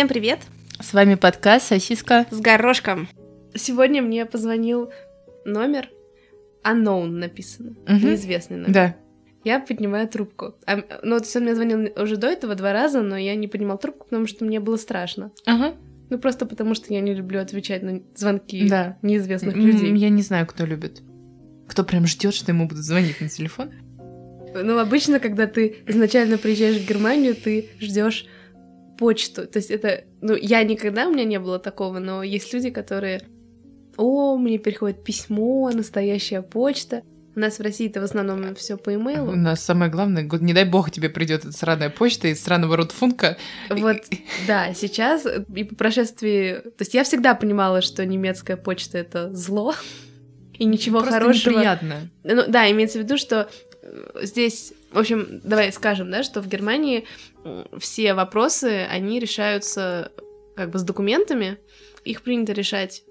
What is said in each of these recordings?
Всем привет! С вами подкаст «Сосиска». С горошком. Сегодня мне позвонил номер unknown написано, Мгм. неизвестный номер. Да. Я поднимаю трубку. А, ну, то есть он мне звонил уже до этого два раза, но я не поднимал трубку, потому что мне было страшно. Ага. Ну, просто потому что я не люблю отвечать на звонки Да. неизвестных М, людей. Я не знаю, кто любит. Кто прям ждет, что ему будут звонить на телефон. Ну, обычно, когда ты изначально приезжаешь в Германию, ты ждешь почту. То есть это... Ну, я никогда, у меня не было такого, но есть люди, которые... О, мне приходит письмо, настоящая почта. У нас в России это в основном все по У имейлу. нас самое главное, не дай бог тебе придет эта сраная почта из сраного ротфунка. Вот, да, сейчас и по прошествии... То есть я всегда понимала, что немецкая почта — это зло, и ничего Просто хорошего... неприятно. Ну, да, имеется в виду, что э, здесь, в общем, давай скажем, да, что в Германии все вопросы, они решаются как бы с документами, их принято решать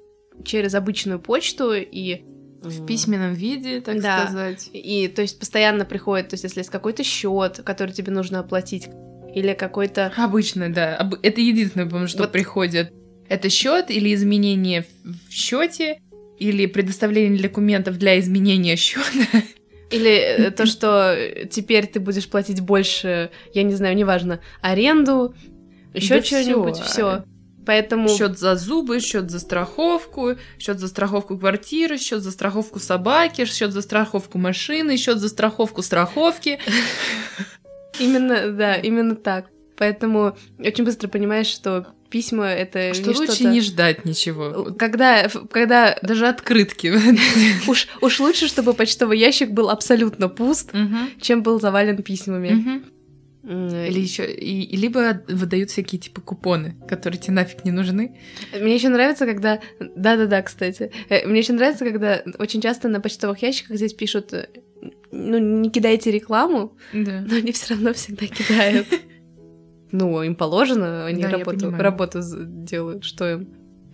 через обычную почту и В письменном виде, так Да. сказать. и то есть постоянно приходит, то есть если есть какой-то счет, который тебе нужно оплатить, или какой-то Обычно, да. Об- Это единственное, по-моему, что Вот. приходит. Это счет или изменение в счете, или предоставление документов для изменения счета. Или э, то, что теперь ты будешь платить больше, я не знаю, неважно, аренду, еще Да что-нибудь, все. Поэтому Счет за зубы, счет за страховку, счет за страховку квартиры, счет за страховку собаки, счет за страховку машины, счет за страховку страховки. именно, да, именно так. Поэтому очень быстро понимаешь, что письма это Что не лучше что-то- не ждать ничего. Когда, когда Даже открытки. уж, уж лучше, чтобы почтовый ящик был абсолютно пуст, Мгм. чем был завален письмами. М, Или еще, и, и либо выдают всякие типа купоны, которые тебе нафиг не нужны. Мне еще нравится, когда... Да-да-да, кстати. Э, Мне еще нравится, когда очень часто на почтовых ящиках здесь пишут, э, ну, не кидайте рекламу, Да. но они все равно всегда кидают. Ну, им положено, они Да, работу, работу делают, что им.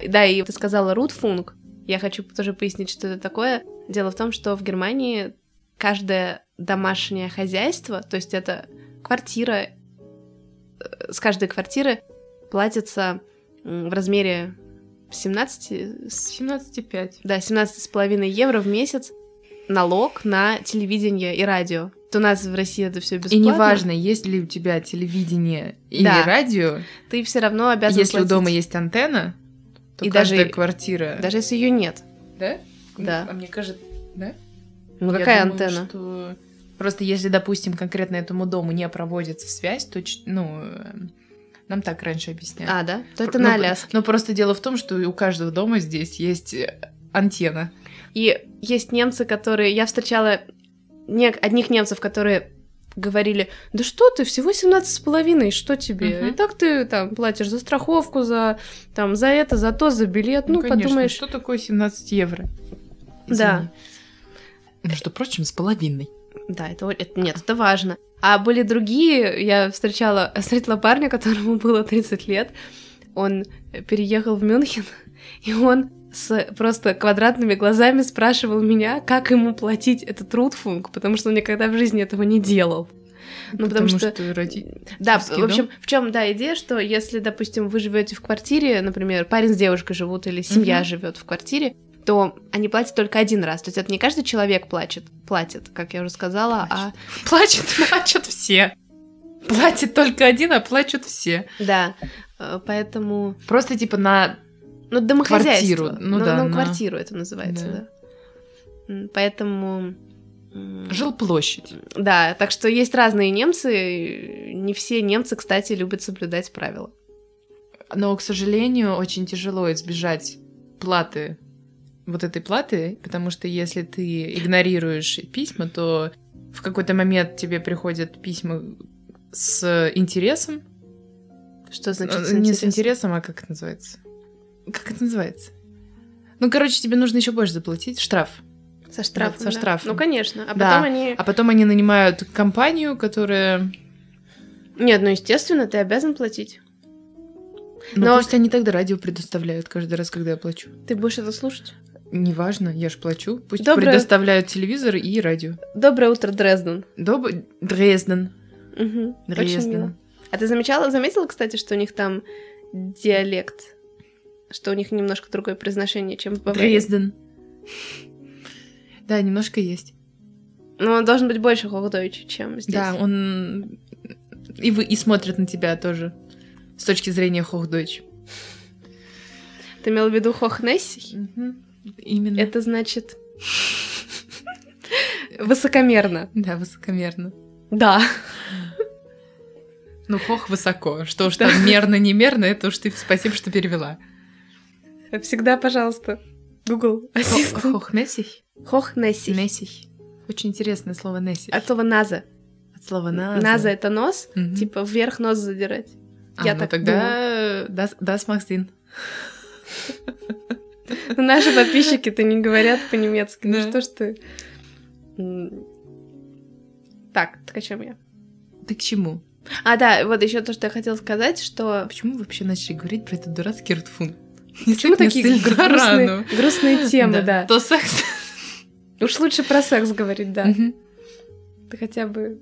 Да, и ты сказала рутфунг. Я хочу тоже пояснить, что это такое. Дело в том, что в Германии каждое домашнее хозяйство, то есть это квартира, э, с каждой квартиры платится в размере 17, с- 17,5. да, 17,5 евро в месяц налог на телевидение и радио. То у нас в России это все бесплатно. И неважно, есть ли у тебя телевидение или Да. радио, ты все равно обязан если у платить. дома есть антенна, то И каждая даже- квартира... Даже если ее нет. Да? Да. А мне кажется, да? Ну Я какая думаю, антенна? что Просто если, допустим, конкретно этому дому не проводится связь, то, ну, э, нам так раньше объясняли. А, да? То это Ну, на Аляске. Но просто дело в том, что у каждого дома здесь есть антенна. И есть немцы, которые... Я встречала не... одних немцев, которые говорили, да что ты, всего 17 с половиной, что тебе? Мгм. И так ты там платишь за страховку, за там за это, за то, за билет. Ну, конечно, подумаешь, что такое 17 евро? Да. Извини. Между прочим, с половиной. Да, это, это- нет, это важно. А были другие, я встречала, встретила парня, которому было 30 лет, он переехал в Мюнхен, и он с просто квадратными глазами спрашивал меня, как ему платить этот рутфунг, потому что он никогда в жизни этого не делал. Ну, потому что- роди- Да, Родительский в общем, в чем, да, идея, что если, допустим, вы живете в квартире, например, парень с девушкой живут или семья Мгм. живет в квартире, то они платят только один раз. То есть это не каждый человек плачет, платит, как я уже сказала, а Плачут, плачут все. Платит только один, а плачут все. да, э, поэтому Просто типа на... ну домохозяйство, Квартиру, ну да, на- квартиру это называется, Да. да. Поэтому Жилплощадь. Да, так что есть разные немцы. Не все немцы, кстати, любят соблюдать правила. Но, к сожалению, очень тяжело избежать платы, вот этой платы, потому что если ты игнорируешь письма, то в какой-то момент тебе приходят письма с интересом. Что значит Э, с Не с интересом? интересом, а как это называется? Как это называется? Ну, короче, тебе нужно еще больше заплатить. Штраф. Со штрафом. со да. штрафом. Ну, конечно. А Да. потом они. А потом они нанимают компанию, которая... Нет, ну естественно, ты обязан платить. Ну, Но- пусть они тогда радио предоставляют каждый раз, когда я плачу. Ты будешь это слушать? Неважно, я ж плачу. Пусть Доброе- предоставляют телевизор и радио. Доброе утро, Дрезден. Доб... Дрезден. Очень Дрезден. мило. А ты замечала, заметила, кстати, что у них там диалект, что у них немножко другое произношение, чем в Баварии. Дрезден. Да, немножко есть. Но он должен быть больше хохдойч, чем здесь. Да, он и, вы, и смотрит на тебя тоже с точки зрения хохдойч. Ты имел в виду хохнесси? Именно. Это значит высокомерно. Да, высокомерно. Да. Ну, хох высоко. Что уж там мерно, немерно, это уж ты спасибо, что перевела. Всегда, пожалуйста. Google ассистент. Хох Нессих? Хохнесси. Нессих. Очень интересное слово Нессих. От слова наза. От слова наза. Наза это нос, Мгм. типа вверх нос задирать. А, я ну так тогда das, das macht Sinn. Ну, Наши подписчики-то не говорят по-немецки. Ну Да. что ж ты... Так, так о чем я? Ты к чему? А, да, вот еще то, что я хотела сказать, что... Почему вы вообще начали говорить про этот дурацкий ртфун? Почему такие грустные, грустные темы, да. То секс. Уж лучше про секс говорить, да. Это хотя бы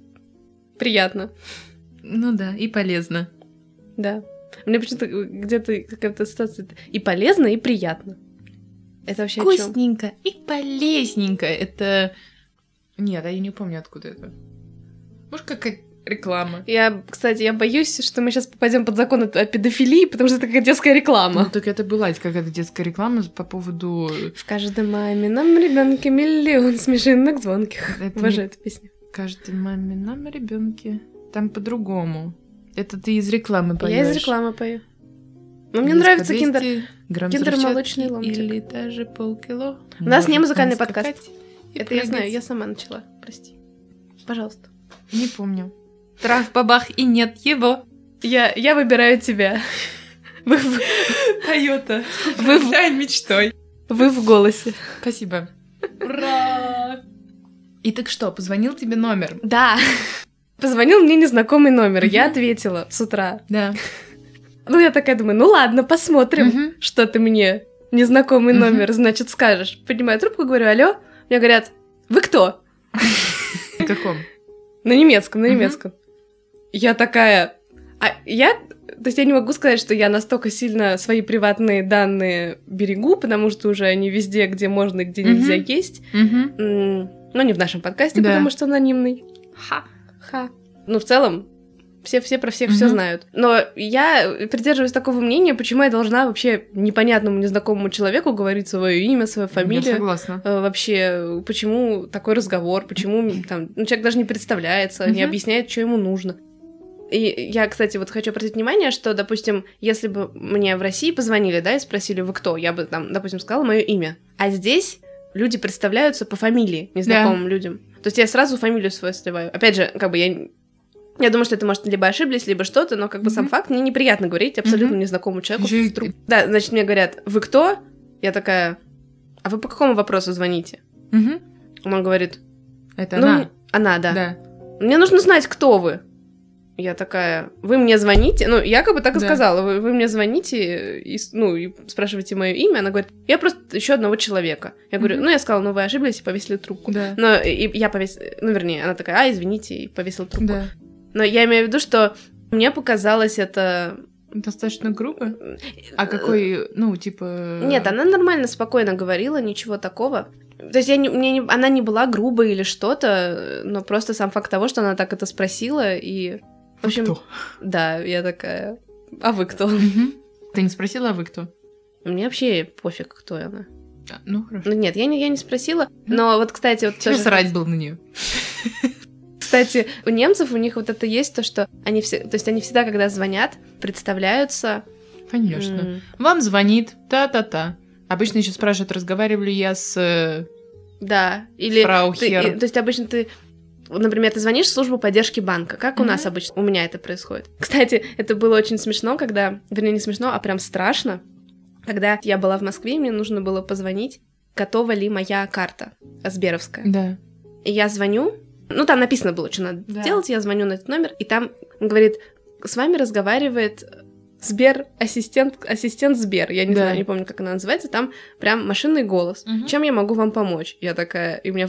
приятно, Ну да, и полезно. да. Мне почему-то где-то какая-то ситуация и полезно, и приятно. Это вообще? Вкусненько и полезненько. Это... Нет, а я не помню, откуда это. Может, какая реклама? Я, кстати, я боюсь, что мы сейчас попадем под закон о педофилии, потому что это как детская Ну, реклама. так это была какая-то детская реклама по поводу... В каждом мамином ребенке миллион смешинок звонких. Это Обожаю эту песню. Каждой маме нам ребенке. Там по-другому. Это ты из рекламы поешь. Я из рекламы пою. Но мне нравится киндер. Киндер-молочный взрывчатки ломтик. Или даже полкило. У нас не музыкальный нам подкаст. Это я прыгать. знаю, я сама начала. Прости. Пожалуйста. Не помню. Трах-бабах, и нет его. Я, я выбираю тебя. Вы, в- Тойота. Вы в- мечтой. вы в голосе. Спасибо. Ура! И так что, позвонил тебе номер? Да. Позвонил мне незнакомый номер. Я ответила с утра. Да. Ну, я такая думаю, ну ладно, посмотрим, что ты мне незнакомый номер, значит, скажешь. Поднимаю трубку, говорю, алло. Мне говорят, вы кто? На каком? На немецком, на немецком. Я такая... А я... То есть я не могу сказать, что я настолько сильно свои приватные данные берегу, потому что уже они везде, где можно и где нельзя есть. Мгм. М, Но не в нашем подкасте, Да. потому что анонимный. Ха. Ха. Ну, в целом, все, все про всех все Мгм. знают. Но я придерживаюсь такого мнения, почему я должна вообще непонятному незнакомому человеку говорить свое имя, свою Я фамилию. согласна. Э, Вообще, почему такой разговор, почему там ну, человек даже не представляется, не Мгм. объясняет, что ему нужно. И я, кстати, вот хочу обратить внимание, что, допустим, если бы мне в России позвонили, да, и спросили, вы кто, я бы там, допустим, сказала мое имя. А здесь люди представляются по фамилии незнакомым людям. То есть я сразу фамилию свою сливаю. Опять же, как бы я... Я думаю, что это, может, либо ошиблись, либо что-то, но как бы сам Мгм. факт, мне неприятно говорить абсолютно Мгм. незнакомому человеку. Ещё и- в трубку. Да, значит, мне говорят, вы кто? Я такая, а вы по какому вопросу звоните? Мгм. Он говорит, Это ну, она. она, да. Да. Мне нужно знать, кто вы. Я такая, вы мне звоните, ну, я как бы так и Да. сказала, вы, вы мне звоните и, ну, и спрашиваете мое имя, она говорит, я просто еще одного человека. Я говорю, Мгм. ну, я сказала, ну, вы ошиблись и повесили трубку. Да. Но и я повесила, ну, вернее, она такая, а, извините, и повесила трубку. Да. Но я имею в виду, что мне показалось это... Достаточно грубо. А какой, ну, типа... Нет, она нормально, спокойно говорила, ничего такого. То есть я не, мне не- она не была грубой или что-то, но просто сам факт того, что она так это спросила, и... В общем, кто? да, я такая... А вы кто? Ты не спросила, а вы кто? Мне вообще пофиг, кто она. А, ну, хорошо. Ну нет, я не, я не спросила. Но вот, кстати, вот Тебе тоже- срать был на нее. Кстати, у немцев у них вот это есть, то, что они все, то есть они всегда, когда звонят, представляются. Конечно. м, Вам звонит, та-та-та. Обычно еще спрашивают, разговариваю ли я с э, Да, или... фрау ты- и- то есть обычно ты Например, ты звонишь в службу поддержки банка. Как у Мгм. нас обычно? У меня это происходит. Кстати, это было очень смешно, когда... Вернее, не смешно, а прям страшно. Когда я была в Москве, мне нужно было позвонить, готова ли моя карта Сберовская. Да. И я звоню, ну там написано было, что надо Да. сделать, я звоню на этот номер, и там говорит, с вами разговаривает Сбер, ассистент, ассистент Сбер, я не Да. знаю, не помню, как она называется, там прям машинный голос. Мгм. Чем я могу вам помочь? Я такая, и у меня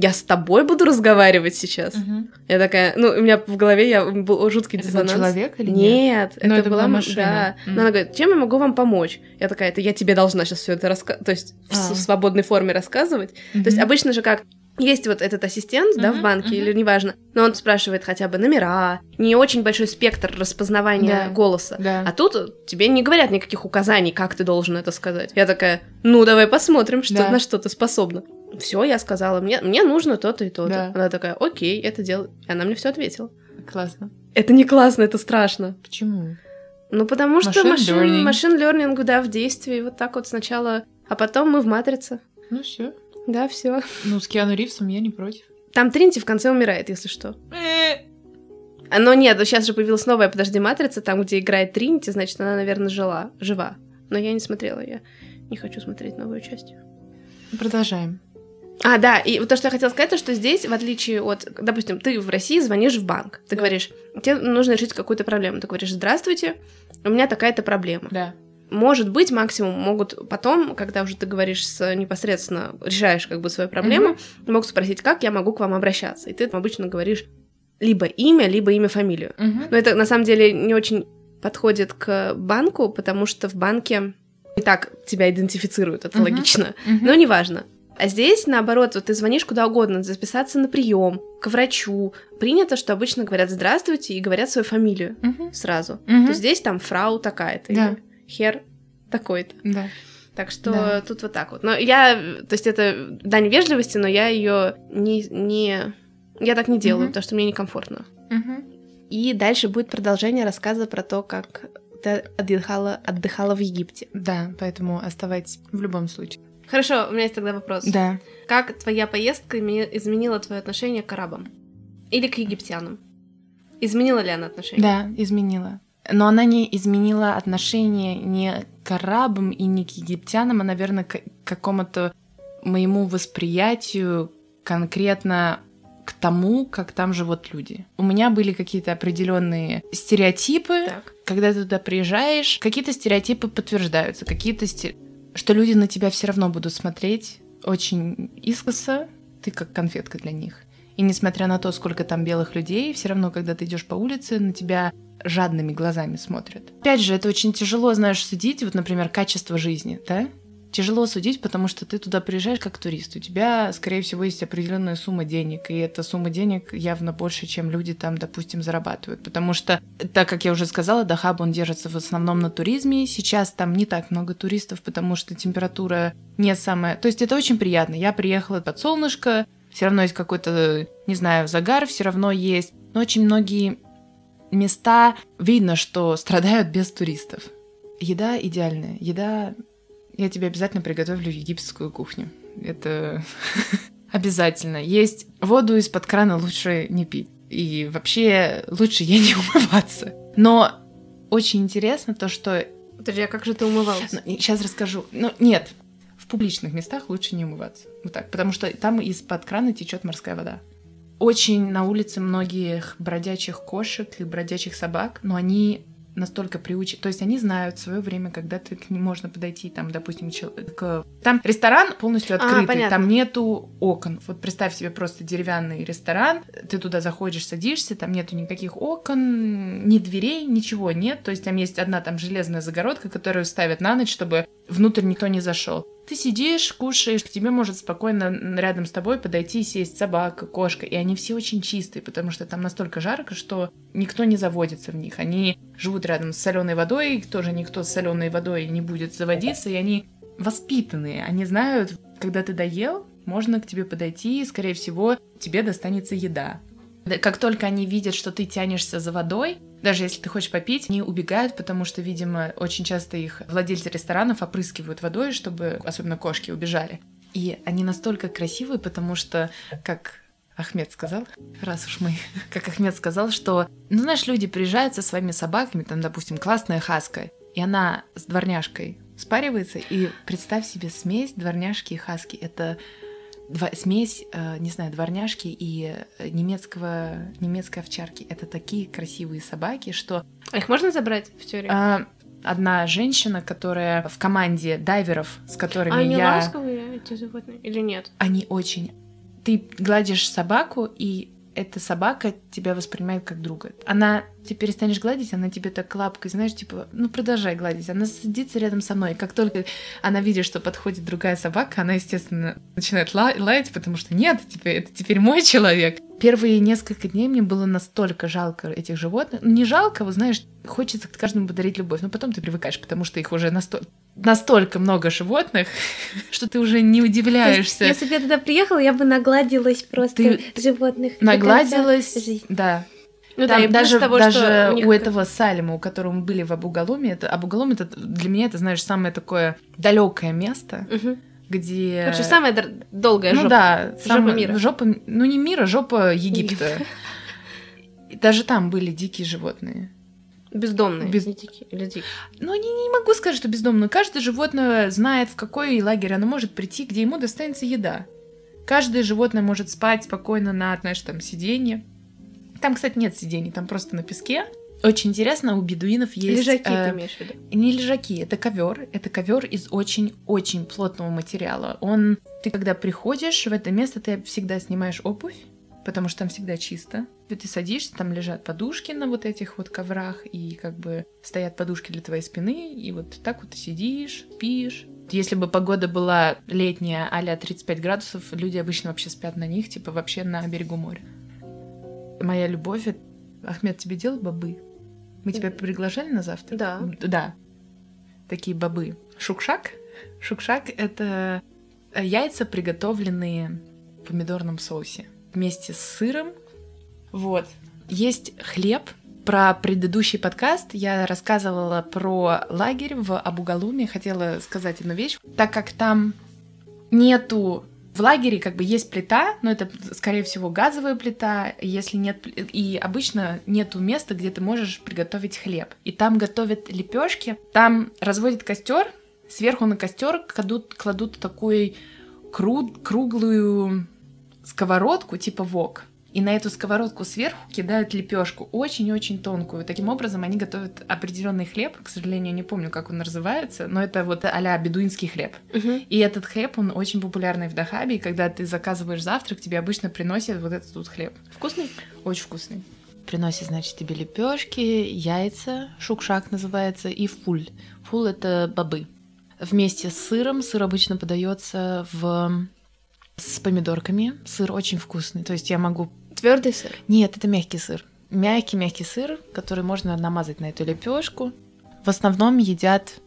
я с тобой буду разговаривать сейчас. Мгм. Я такая, ну, у меня в голове я, был жуткий Это был диссонанс. человек или нет? Нет, Ну, это, это была машина. Да. Но она говорит, чем я могу вам помочь? Я такая, это я тебе должна сейчас все это рассказывать, то есть в А. свободной форме рассказывать. То есть обычно же как есть вот этот ассистент, да, в банке, мгм. или неважно, но он спрашивает хотя бы номера, не очень большой спектр распознавания Да. голоса. Да. А тут тебе не говорят никаких указаний, как ты должен это сказать. Я такая, ну давай посмотрим, что, Да. на что ты способна. Все, я сказала, мне, мне нужно то-то и то-то. Да. Она такая, окей, это делай. И она мне все ответила. Классно. Это не классно, это страшно. Почему? Ну, потому что машин, машин learning, да, в действии, вот так вот сначала, а потом мы в матрице. Ну все. Да, все. Ну, с Киану Ривзом я не против. Там Тринти в конце умирает, если что. А, Но нет, сейчас же появилась новая, подожди, матрица, там, где играет Тринти, значит, она, наверное, жила, жива. Но я не смотрела, я не хочу смотреть новую часть. Продолжаем. А, да, и вот то, что я хотела сказать, то, что здесь, в отличие от, допустим, ты в России звонишь в банк, ты Да. говоришь, тебе нужно решить какую-то проблему, ты говоришь, здравствуйте, у меня такая-то проблема. Да. Может быть, максимум могут потом, когда уже ты говоришь с непосредственно, решаешь как бы свою проблему, могут спросить, как я могу к вам обращаться. И ты обычно говоришь либо имя, либо имя, фамилию. Мгм. Но это на самом деле не очень подходит к банку, потому что в банке и так тебя идентифицируют, это Мгм. логично. Мгм. Но неважно. А здесь, наоборот, вот ты звонишь куда угодно, записаться на прием, к врачу. Принято, что обычно говорят «здравствуйте» и говорят свою фамилию Мгм. сразу. Мгм. То здесь там фрау такая-то, Да. или хер такой-то. Да. Так что Да. тут вот так вот. Но я, то есть это дань вежливости, но я ее не, не, я так не делаю, Мгм. потому что мне некомфортно. Мгм. И дальше будет продолжение рассказа про то, как ты отдыхала, отдыхала в Египте. Да, поэтому оставайтесь в любом случае. Хорошо, у меня есть тогда вопрос. Да. Как твоя поездка изменила твое отношение к арабам? Или к египтянам? Изменила ли она отношение? Да, изменила. Но она не изменила отношение не к арабам и не к египтянам, а, наверное, к какому-то моему восприятию конкретно к тому, как там живут люди. У меня были какие-то определенные стереотипы, Так. когда ты туда приезжаешь, какие-то стереотипы подтверждаются, какие-то сте- что люди на тебя все равно будут смотреть очень искоса, ты как конфетка для них. И несмотря на то, сколько там белых людей, все равно, когда ты идешь по улице, на тебя жадными глазами смотрят. Опять же, это очень тяжело, знаешь, судить, вот, например, качество жизни, да? Тяжело судить, потому что ты туда приезжаешь как турист. У тебя, скорее всего, есть определенная сумма денег, и эта сумма денег явно больше, чем люди там, допустим, зарабатывают. Потому что, так как я уже сказала, Дахаб, он держится в основном на туризме. Сейчас там не так много туристов, потому что температура не самая... То есть это очень приятно. Я приехала под солнышко, все равно есть какой-то, не знаю, загар, все равно есть. Но очень многие места видно, что страдают без туристов. Еда идеальная. Еда... Я тебе обязательно приготовлю египетскую кухню. Это обязательно. Есть воду из-под крана лучше не пить. И вообще лучше ей не умываться. Но очень интересно то, что... Подожди, а как же ты умывалась? сейчас расскажу. Ну, нет. В публичных местах лучше не умываться. Вот так. Потому что там из-под крана течет морская вода. Очень на улице многих бродячих кошек и бродячих собак, но они настолько приучены, то есть они знают свое время, когда ты к ним можно подойти, там, допустим, к... Там ресторан полностью А, открытый, понятно. там нету окон. Вот представь себе просто деревянный ресторан, ты туда заходишь, садишься, там нету никаких окон, ни дверей, ничего нет, то есть там есть одна там железная загородка, которую ставят на ночь, чтобы внутрь никто не зашел. Ты сидишь, кушаешь, к тебе может спокойно рядом с тобой подойти и сесть собака, кошка, и они все очень чистые, потому что там настолько жарко, что никто не заводится в них. Они живут рядом с соленой водой, тоже никто с соленой водой не будет заводиться, и они воспитанные, они знают, когда ты доел, можно к тебе подойти, и, скорее всего, тебе достанется еда. Да, Как только они видят, что ты тянешься за водой, даже если ты хочешь попить, они убегают, потому что, видимо, очень часто их владельцы ресторанов опрыскивают водой, чтобы особенно кошки убежали. И они настолько красивые, потому что, как Ахмед сказал, раз уж мы, как Ахмед сказал, что, ну, знаешь, люди приезжают со своими собаками, там, допустим, классная хаска, и она с дворняжкой спаривается, и представь себе смесь дворняжки и хаски. Это два- смесь, э, не знаю, дворняжки и э, немецкого, немецкой овчарки. Это такие красивые собаки, что А их можно забрать в тюрьму? а, одна женщина, которая в команде дайверов, с которыми А они я... ласковые, эти животные, или нет? Они очень... ты гладишь собаку, и эта собака тебя воспринимает как друга. Она ты перестанешь гладить, она тебе так лапкой, знаешь, типа, ну продолжай гладить. Она садится рядом со мной. Как только она видит, что подходит другая собака, она, естественно, начинает лаять, потому что нет, теперь, это теперь мой человек. Первые несколько дней мне было настолько жалко этих животных. Ну, не жалко, вы знаешь, хочется каждому подарить любовь, но потом ты привыкаешь, потому что их уже настолько настолько много животных, что ты уже не удивляешься. Есть, если бы я туда приехала, я бы нагладилась просто ты животных. Нагладилась, да. Ну Там да, даже, того, даже у, у этого Салима, у которого мы были в Абугалуме, это Абугалум это для меня это знаешь самое такое далекое место, угу. где. Короче, самая долгая ну, жопа. да, жопа мира. Жопа, ну не мира, жопа Египта. Даже там были дикие животные. Бездомные. Без... Не дикие, или дикие. Ну, не, не могу сказать, что бездомные. Каждое животное знает, в какой лагерь оно может прийти, где ему достанется еда. Каждое животное может спать спокойно на, знаешь, там, сиденье. Там, кстати, нет сидений, там просто на песке. Очень интересно, у бедуинов есть... Лежаки э, ты имеешь в виду? Не лежаки, это ковер. Это ковер из очень-очень плотного материала. Он... Ты когда приходишь в это место, ты всегда снимаешь обувь, потому что там всегда чисто. И ты садишься, там лежат подушки на вот этих вот коврах, и как бы стоят подушки для твоей спины, и вот так вот сидишь, спишь. Если бы погода была летняя, а 35 градусов, люди обычно вообще спят на них, типа вообще на берегу моря. Моя любовь... Ахмед, тебе делал бобы? Мы тебя приглашали на завтра? Да. Да. Такие бобы. Шукшак? Шукшак — это яйца, приготовленные в помидорном соусе вместе с сыром. Вот. Есть хлеб. Про предыдущий подкаст я рассказывала про лагерь в Абугалуме. Хотела сказать одну вещь. Так как там нету в лагере как бы есть плита, но это, скорее всего, газовая плита, если нет... И обычно нету места, где ты можешь приготовить хлеб. И там готовят лепешки, там разводят костер, сверху на костер кладут, кладут такую кру, круглую сковородку типа вок и на эту сковородку сверху кидают лепешку, очень-очень тонкую. Таким образом, они готовят определенный хлеб. К сожалению, не помню, как он называется, но это вот а бедуинский хлеб. Угу. И этот хлеб, он очень популярный в Дахабе, и когда ты заказываешь завтрак, тебе обычно приносят вот этот вот хлеб. Вкусный? Очень вкусный. Приносит, значит, тебе лепешки, яйца, шукшак называется, и фуль. Фуль — это бобы. Вместе с сыром. Сыр обычно подается в с помидорками. Сыр очень вкусный. То есть я могу Твердый сыр? Нет, это мягкий сыр. Мягкий-мягкий сыр, который можно намазать на эту лепешку. В основном едят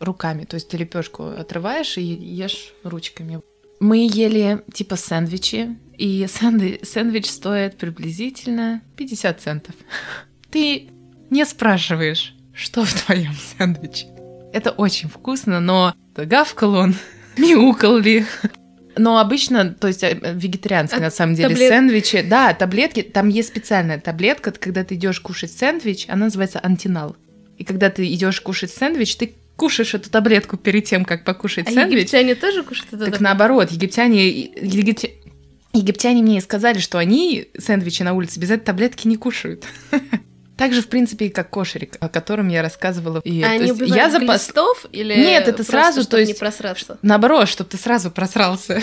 руками, то есть ты лепешку отрываешь и ешь ручками. Мы ели типа сэндвичи, и сэндвич, сэндвич стоит приблизительно 50 центов. Ты не спрашиваешь, что в твоем сэндвиче. Это очень вкусно, но гавкал он, мяукал ли, но обычно, то есть э, вегетарианские а на самом деле таблет... сэндвичи, да, таблетки, там есть специальная таблетка, когда ты идешь кушать сэндвич, она называется антинал. И когда ты идешь кушать сэндвич, ты кушаешь эту таблетку перед тем, как покушать а сэндвич. египтяне тоже кушают эту Так таблетку? наоборот, египтяне, египтяне, египтяне мне сказали, что они сэндвичи на улице без этой таблетки не кушают. Так же, в принципе, как кошерик, о котором я рассказывала. И, а они убивают я запас... глистов или Нет, это сразу, то есть... не просраться? Наоборот, чтобы ты сразу просрался.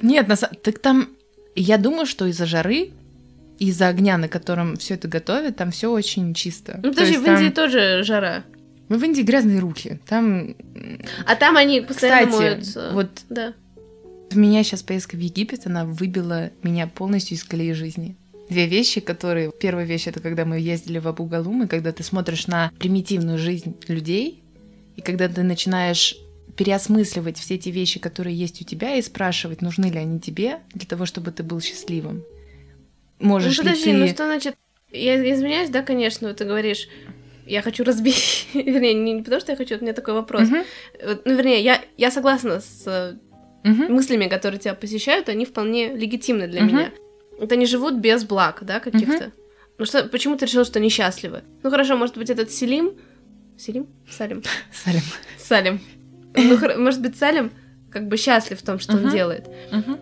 Нет, на... так там... Я думаю, что из-за жары из-за огня, на котором все это готовят, там все очень чисто. Ну, подожди, в Индии тоже жара. Мы в Индии грязные руки. Там. А там они постоянно Кстати, моются. Вот да. меня сейчас поездка в Египет, она выбила меня полностью из колеи жизни две вещи, которые... Первая вещь — это когда мы ездили в Абу-Галум, и когда ты смотришь на примитивную жизнь людей, и когда ты начинаешь переосмысливать все эти вещи, которые есть у тебя, и спрашивать, нужны ли они тебе для того, чтобы ты был счастливым. Можешь ну, подожди, ли ты... ну что значит... Я извиняюсь, да, конечно, ты говоришь, я хочу разбить... вернее, не, не потому, что я хочу, у меня такой вопрос. Uh-huh. Ну, вернее, я, я согласна с uh-huh. мыслями, которые тебя посещают, они вполне легитимны для uh-huh. меня. Вот они живут без благ, да, каких-то. Угу. Ну что, почему ты решил, что они счастливы? Ну хорошо, может быть, этот Селим... Селим? Салим. Салим. Салим. Ну, может быть, Салим как бы счастлив в том, что uh-huh. он делает. Uh-huh.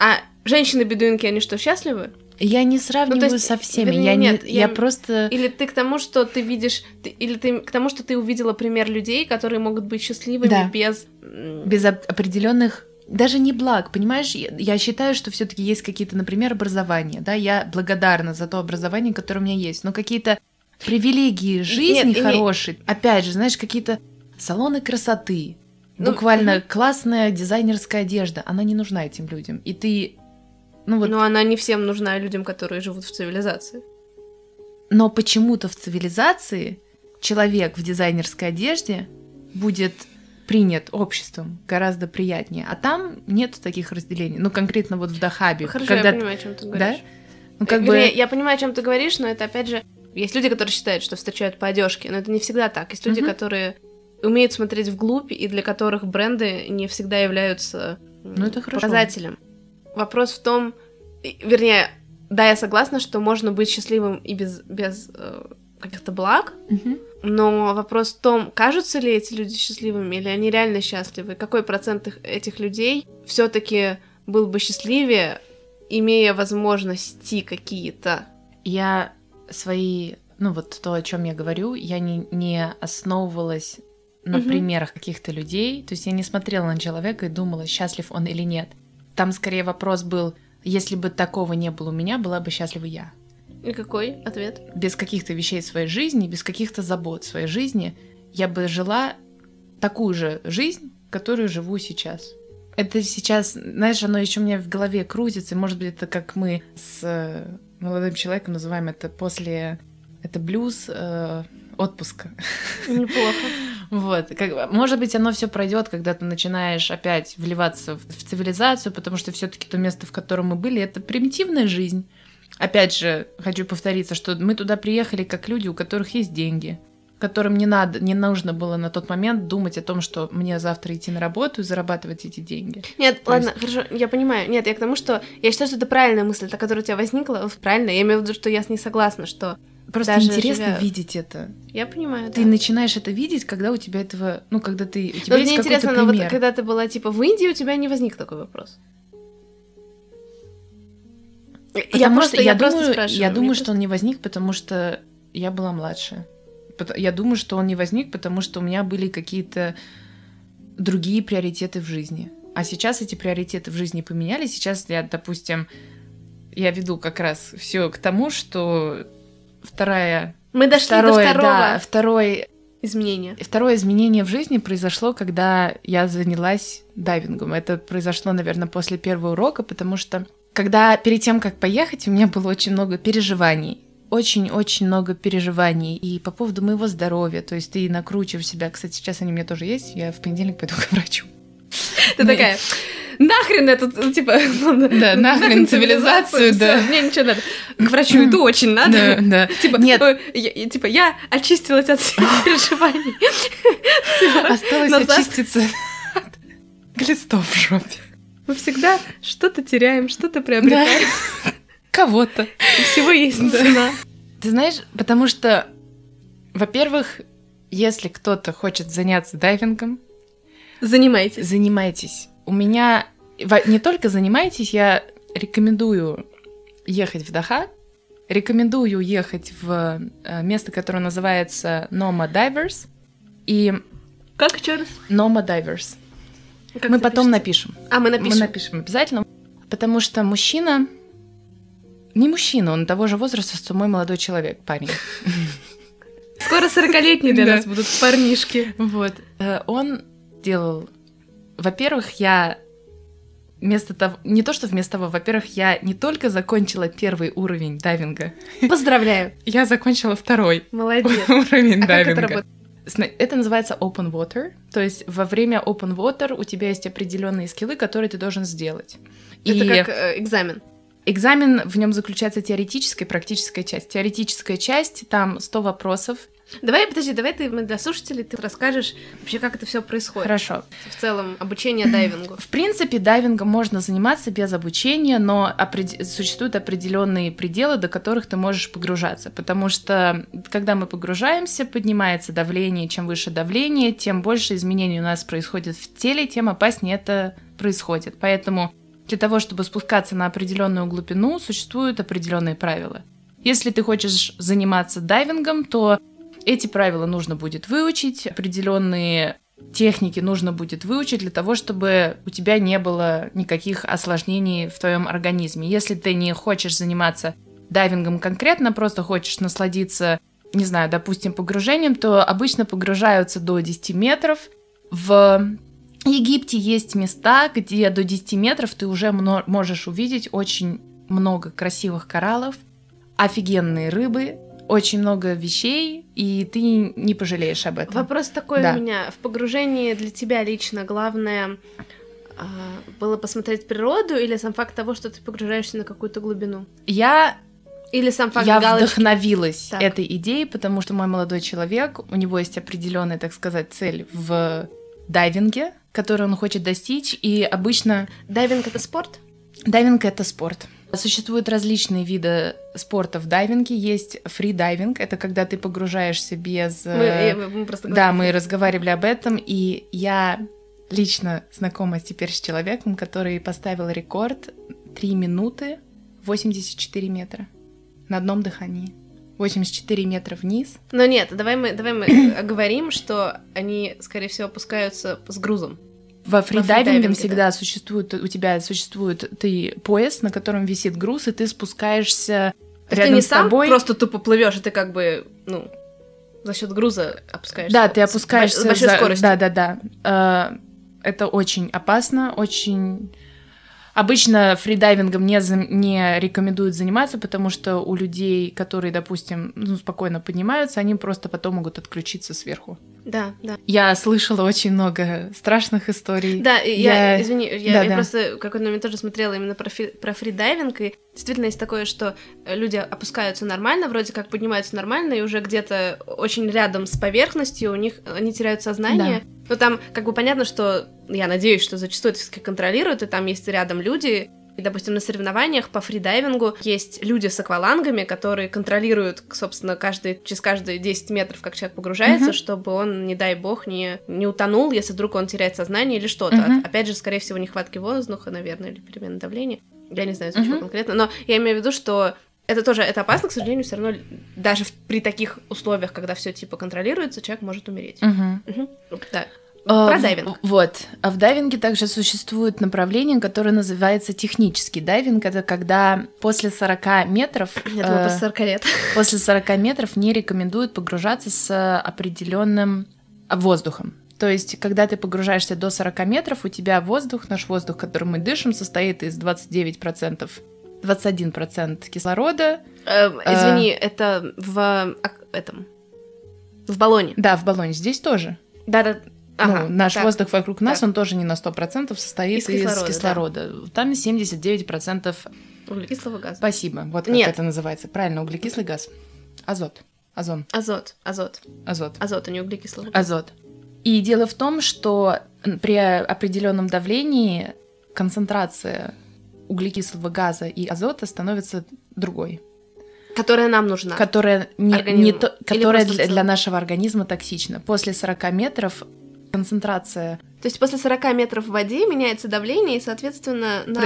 А женщины-бедуинки, они что, счастливы? Я не сравниваю ну, есть, со всеми, вернее, я нет, не, я, я просто. Или ты к тому, что ты видишь, ты, или ты к тому, что ты увидела пример людей, которые могут быть счастливыми да. без без определенных даже не благ, понимаешь? Я, считаю, что все-таки есть какие-то, например, образования, да, я благодарна за то образование, которое у меня есть, но какие-то привилегии жизни Нет, хорошие, опять же, знаешь, какие-то салоны красоты, Ну, буквально мгм. классная дизайнерская одежда, она не нужна этим людям, и ты, ну вот, Но она не всем нужна людям, которые живут в цивилизации. но почему-то в цивилизации человек в дизайнерской одежде будет принят обществом гораздо приятнее, а там нет таких разделений. Ну, конкретно вот в Дахабе. Хорошо, когда... я понимаю, о чем ты говоришь. Ну, как Э, бы... вернее, Я понимаю, о чем ты говоришь, но это опять же... Есть люди, которые считают, что встречают по одежке, но это не всегда так. Есть люди, Мгм. которые умеют смотреть вглубь, и для которых бренды не всегда являются Ну, это хорошо. показателем. Вопрос в том, вернее, да, я согласна, что можно быть счастливым и без, без э, каких-то благ, но вопрос в том, кажутся ли эти люди счастливыми, или они реально счастливы, какой процент их- этих людей все-таки был бы счастливее, имея возможности какие-то. Я свои... Ну, вот то, о чем я говорю, я не, не основывалась на Мгм. примерах каких-то людей. То есть я не смотрела на человека и думала, счастлив он или нет. Там скорее вопрос был, если бы такого не было у меня, была бы счастлива я. И какой ответ? без каких-то вещей своей жизни, без каких-то забот своей жизни, я бы жила такую же жизнь, которую живу сейчас. Это сейчас, знаешь, оно еще у меня в голове крутится, и, может быть, это как мы с э, молодым человеком называем это после... Это блюз э, отпуска. Неплохо. Вот, как, может быть, оно все пройдет, когда ты начинаешь опять вливаться в, в цивилизацию, потому что все-таки то место, в котором мы были, это примитивная жизнь. Опять же, хочу повториться, что мы туда приехали как люди, у которых есть деньги, которым не надо, не нужно было на тот момент думать о том, что мне завтра идти на работу и зарабатывать эти деньги. Нет, То ладно, хорошо, я понимаю. Нет, я к тому, что я считаю, что это правильная мысль, та, которая у тебя возникла, правильно. Я имею в виду, что я с ней согласна, что Просто Даже интересно живя- видеть это. я понимаю, Ты да. начинаешь это видеть, когда у тебя этого, ну, когда ты, у тебя Но есть мне интересно, но вот пример. когда ты была типа в Индии, у тебя не возник такой вопрос. Я просто, я, я, просто думаю, спрашиваю. я думаю, что он не возник, потому что я была младше. Я думаю, что он не возник, потому что у меня были какие-то другие приоритеты в жизни. А сейчас эти приоритеты в жизни поменялись. Сейчас я, допустим, я веду как раз все к тому, что вторая, Мы дошли второе, до второго да, второй, изменения. второе изменение в жизни произошло, когда я занялась дайвингом. Это произошло, наверное, после первого урока, потому что когда перед тем, как поехать, у меня было очень много переживаний. Очень-очень много переживаний и по поводу моего здоровья. То есть ты накручиваешь себя. Кстати, сейчас они у меня тоже есть. Я в понедельник пойду к врачу. Ты Ну, такая, нахрен это, ну, типа... Да, нахрен цивилизацию, да. Мне ничего надо. К врачу иду, очень надо. Да, да. Типа, Нет. типа, я очистилась от всех переживаний. Осталось очиститься от глистов в жопе. Мы всегда что-то теряем, что-то приобретаем. Кого-то. Всего есть Да. цена. Ты знаешь, потому что, во-первых, если кто-то хочет заняться дайвингом, Занимайтесь. занимайтесь. У меня не только занимайтесь, я рекомендую ехать в Даха, рекомендую ехать в э, место, которое называется Noma Divers и Как еще раз? Noma Divers. Как Мы потом пишете? напишем. А, мы Мы напишем. напишем обязательно, потому что мужчина не мужчина, он того же возраста, что мой молодой человек, парень. Скоро 40-летние для нас будут парнишки. Вот. Э, Он делал... Во-первых, я вместо того... Не то, что вместо того. Во-первых, я не только закончила первый уровень дайвинга, Поздравляю. я закончила второй Молодец. уровень А дайвинга. Это называется open water. То есть во время open water у тебя есть определенные скиллы, которые ты должен сделать. Это И как э, экзамен. экзамен, в нем заключается теоретическая и практическая часть. Теоретическая часть, там 100 вопросов. Давай, подожди, давай ты мы для слушателей ты расскажешь вообще, как это все происходит. Хорошо. В целом, обучение дайвингу. В принципе, дайвингом можно заниматься без обучения, но опред- существуют определенные пределы, до которых ты можешь погружаться. Потому что, когда мы погружаемся, поднимается давление. Чем выше давление, тем больше изменений у нас происходит в теле, тем опаснее это происходит. Поэтому для того, чтобы спускаться на определенную глубину, существуют определенные правила. Если ты хочешь заниматься дайвингом, то эти правила нужно будет выучить, определенные техники нужно будет выучить для того, чтобы у тебя не было никаких осложнений в твоем организме. Если ты не хочешь заниматься дайвингом конкретно, просто хочешь насладиться, не знаю, допустим, погружением, то обычно погружаются до 10 метров. В Египте есть места, где до 10 метров ты уже можешь увидеть очень много красивых кораллов, офигенные рыбы, очень много вещей, и ты не пожалеешь об этом. Вопрос такой да. у меня. В погружении для тебя лично главное а, было посмотреть природу или сам факт того, что ты погружаешься на какую-то глубину? Я или сам факт Я галочки. вдохновилась так. этой идеей, потому что мой молодой человек, у него есть определенная, так сказать, цель в дайвинге, которую он хочет достичь, и обычно... Дайвинг — это спорт? Дайвинг — это спорт. Существуют различные виды спорта в дайвинге. Есть фридайвинг, это когда ты погружаешься без... Мы, э, мы просто да, мы разговаривали об этом, и я лично знакома теперь с человеком, который поставил рекорд 3 минуты 84 метра на одном дыхании. 84 метра вниз. Но нет, давай мы, давай мы оговорим, что они, скорее всего, опускаются с грузом. Во фридайвинге всегда да. существует, у тебя существует ты пояс, на котором висит груз, и ты спускаешься То рядом ты не с сам тобой. просто тупо плывешь, и ты как бы, ну, за счет груза опускаешься. Да, ты опускаешься с большой за... скоростью. Да, да, да. Это очень опасно, очень Обычно фридайвингом не, за... не рекомендуют заниматься, потому что у людей, которые, допустим, ну, спокойно поднимаются, они просто потом могут отключиться сверху. Да, да. Я слышала очень много страшных историй. Да, я, я извини, я, да, я да. просто какой-то момент тоже смотрела именно про, фри, про фридайвинг, и действительно есть такое, что люди опускаются нормально, вроде как поднимаются нормально, и уже где-то очень рядом с поверхностью у них они теряют сознание. Да. Но там как бы понятно, что я надеюсь, что зачастую это все-таки контролируют, и там есть рядом люди, и, допустим, на соревнованиях по фридайвингу есть люди с аквалангами, которые контролируют, собственно, каждый, через каждые 10 метров, как человек погружается, mm-hmm. чтобы он, не дай бог, не, не утонул, если вдруг он теряет сознание или что-то. Mm-hmm. Опять же, скорее всего, нехватки воздуха, наверное, или перемены давления. Я не знаю, за mm-hmm. конкретно. Но я имею в виду, что это тоже это опасно, к сожалению, все равно даже при таких условиях, когда все типа контролируется, человек может умереть. Угу. Угу. Да. А, Про дайвинг. Вот. А в дайвинге также существует направление, которое называется технический дайвинг. Это когда после 40 метров... Я думала, после 40 лет. После 40 метров не рекомендуют погружаться с определенным воздухом. То есть, когда ты погружаешься до 40 метров, у тебя воздух, наш воздух, которым мы дышим, состоит из 29%, 21% кислорода. Эм, извини, э, это в этом... В баллоне. Да, в баллоне. Здесь тоже. Да-да, Ага, ну, наш так, воздух вокруг нас, так. он тоже не на 100% состоит из кислорода. Из кислорода. Да. Там 79% углекислого газа. Спасибо. Вот как Нет. это называется. Правильно, углекислый газ. Азот. Озон. Азот. Азот. Азот. Азот, а не углекислый газ. Азот. И дело в том, что при определенном давлении концентрация углекислого газа и азота становится другой. Которая нам нужна. Которая, не, не то, которая для, для нашего организма токсична. После 40 метров концентрация. То есть после 40 метров в воде меняется давление, и, соответственно, нам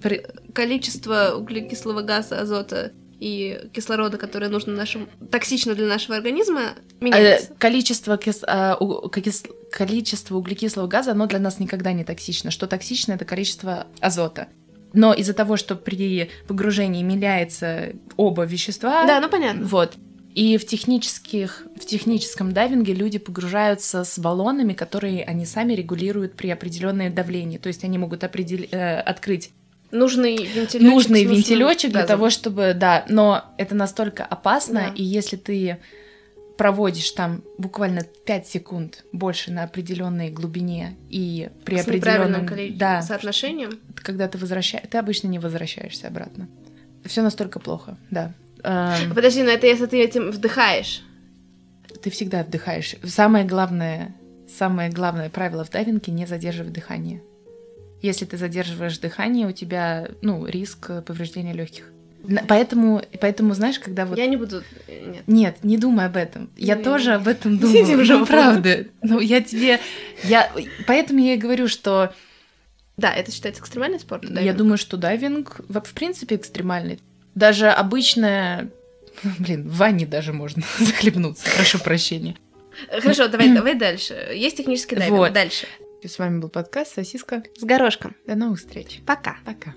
Произ... Количество углекислого газа, азота и кислорода, которое нужно нашему, токсично для нашего организма, меняется. Э, количество, кис, э, у, кис, количество углекислого газа, оно для нас никогда не токсично. Что токсично, это количество азота. Но из-за того, что при погружении меняется оба вещества... Да, ну понятно. Вот. И в, технических, в техническом дайвинге люди погружаются с баллонами, которые они сами регулируют при определенное давлении. То есть они могут определ... э, открыть нужный вентилечек, нужный вентилечек для того, чтобы, да, но это настолько опасно, Да. и если ты проводишь там буквально 5 секунд больше на определенной глубине и при с определенном да, соотношением. когда ты возвращаешься, ты обычно не возвращаешься обратно. Все настолько плохо, да. Эм, Подожди, но это если ты этим вдыхаешь. Ты всегда вдыхаешь. Самое главное, самое главное правило в дайвинге не задерживать дыхание. Если ты задерживаешь дыхание, у тебя, ну, риск повреждения легких. Поэтому, поэтому, знаешь, когда вот... Я не буду... Нет. Нет, не думай об этом. Я Не, тоже об этом Сиди думаю. уже, Ну, правда. Ну, я тебе... Я... Поэтому я и говорю, что Да, это считается экстремальный спорт? я дайвинг? думаю, что дайвинг в в принципе экстремальный. Даже обычная... Блин, в ванне даже можно захлебнуться, прошу прощения. Хорошо, давай, давай дальше. Есть технический дайвинг. Вот. Дальше. С вами был подкаст «Сосиска с горошком». До новых встреч. Пока. Пока.